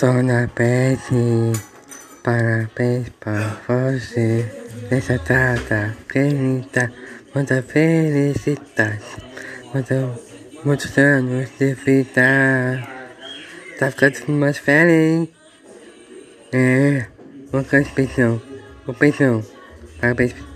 Dona Betty, parabéns pra você nessa data querida, muita felicidade, muita, muitos anos de vida. Tá ficando mais feliz. É, uma canção, de peixão, beijão, parabéns.